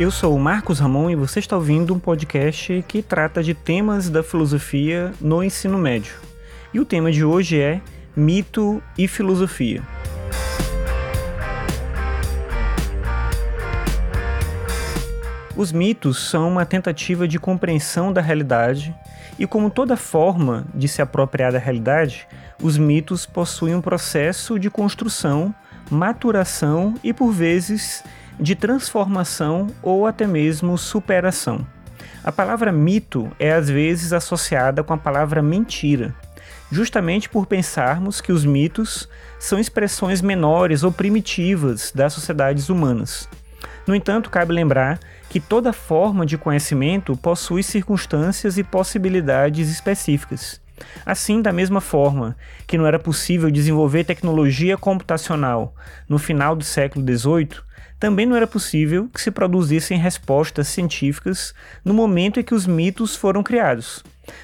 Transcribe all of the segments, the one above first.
Eu sou o Marcos Ramon e você está ouvindo um podcast que trata de temas da filosofia no ensino médio. E o tema de hoje é mito e filosofia. Os mitos são uma tentativa de compreensão da realidade, e como toda forma de se apropriar da realidade, os mitos possuem um processo de construção, maturação e, por vezes, de transformação ou até mesmo superação. A palavra mito é às vezes associada com a palavra mentira, justamente por pensarmos que os mitos são expressões menores ou primitivas das sociedades humanas. No entanto, cabe lembrar que toda forma de conhecimento possui circunstâncias e possibilidades específicas. Assim, da mesma forma que não era possível desenvolver tecnologia computacional no final do século XVIII, também não era possível que se produzissem respostas científicas no momento em que os mitos foram criados.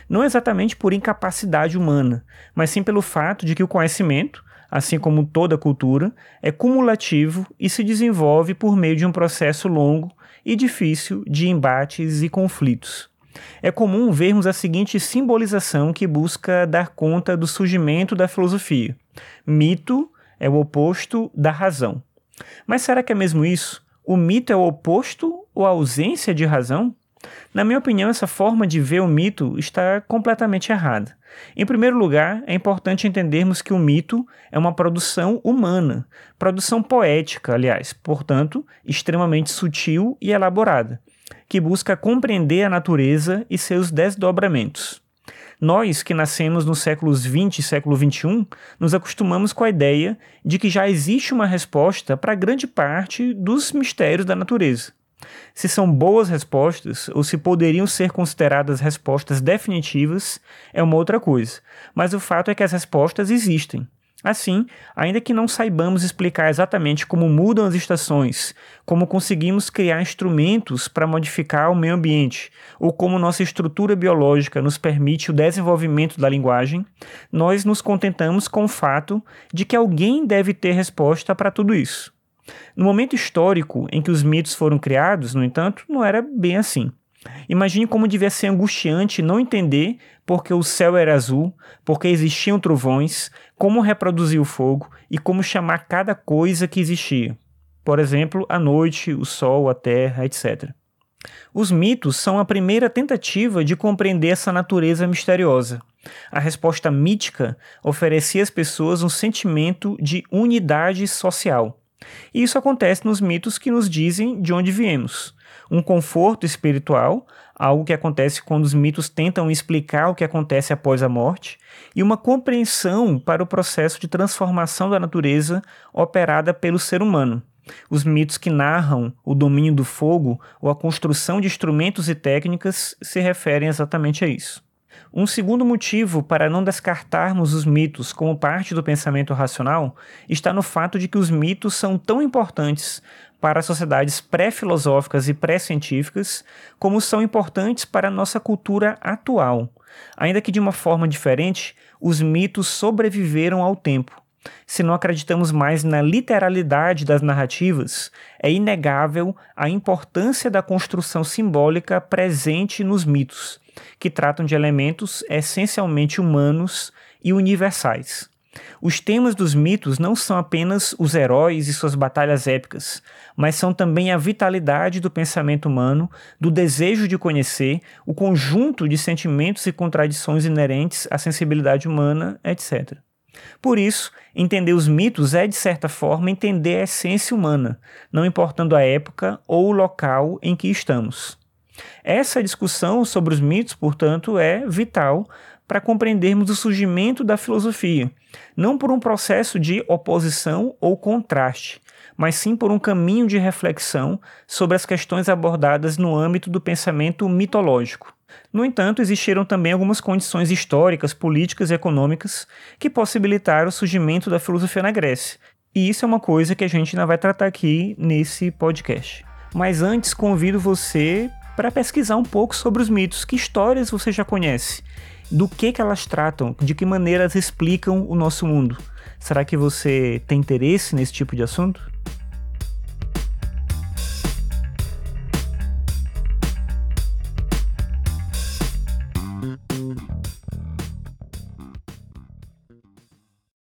Não exatamente por incapacidade humana, mas sim pelo fato de que o conhecimento, assim como toda cultura, é cumulativo e se desenvolve por meio de um processo longo e difícil de embates e conflitos. É comum vermos a seguinte simbolização que busca dar conta do surgimento da filosofia: mito é o oposto da razão. Mas será que é mesmo isso? O mito é o oposto ou a ausência de razão? Na minha opinião, essa forma de ver o mito está completamente errada. Em primeiro lugar, é importante entendermos que o mito é uma produção humana, produção poética, aliás, portanto, extremamente sutil e elaborada, que busca compreender a natureza e seus desdobramentos. Nós, que nascemos nos séculos 20 e século 21, nos acostumamos com a ideia de que já existe uma resposta para grande parte dos mistérios da natureza. Se são boas respostas ou se poderiam ser consideradas respostas definitivas é uma outra coisa, mas o fato é que as respostas existem. Assim, ainda que não saibamos explicar exatamente como mudam as estações, como conseguimos criar instrumentos para modificar o meio ambiente, ou como nossa estrutura biológica nos permite o desenvolvimento da linguagem, nós nos contentamos com o fato de que alguém deve ter resposta para tudo isso. No momento histórico em que os mitos foram criados, no entanto, não era bem assim. Imagine como devia ser angustiante não entender porque o céu era azul, porque existiam trovões, como reproduzir o fogo e como chamar cada coisa que existia. Por exemplo, a noite, o sol, a terra, etc. Os mitos são a primeira tentativa de compreender essa natureza misteriosa. A resposta mítica oferecia às pessoas um sentimento de unidade social. E isso acontece nos mitos que nos dizem de onde viemos. Um conforto espiritual, algo que acontece quando os mitos tentam explicar o que acontece após a morte, e uma compreensão para o processo de transformação da natureza operada pelo ser humano. Os mitos que narram o domínio do fogo ou a construção de instrumentos e técnicas se referem exatamente a isso. Um segundo motivo para não descartarmos os mitos como parte do pensamento racional está no fato de que os mitos são tão importantes para sociedades pré-filosóficas e pré-científicas como são importantes para a nossa cultura atual. Ainda que de uma forma diferente, os mitos sobreviveram ao tempo. Se não acreditamos mais na literalidade das narrativas, é inegável a importância da construção simbólica presente nos mitos que tratam de elementos essencialmente humanos e universais. Os temas dos mitos não são apenas os heróis e suas batalhas épicas, mas são também a vitalidade do pensamento humano, do desejo de conhecer, o conjunto de sentimentos e contradições inerentes à sensibilidade humana, etc. Por isso, entender os mitos é, de certa forma, entender a essência humana, não importando a época ou o local em que estamos. Essa discussão sobre os mitos, portanto, é vital para compreendermos o surgimento da filosofia, não por um processo de oposição ou contraste, mas sim por um caminho de reflexão sobre as questões abordadas no âmbito do pensamento mitológico. No entanto, existiram também algumas condições históricas, políticas e econômicas que possibilitaram o surgimento da filosofia na Grécia. E isso é uma coisa que a gente ainda vai tratar aqui nesse podcast. Mas antes, convido você para pesquisar um pouco sobre os mitos. Que histórias você já conhece? Do que, que elas tratam? De que maneira elas explicam o nosso mundo? Será que você tem interesse nesse tipo de assunto?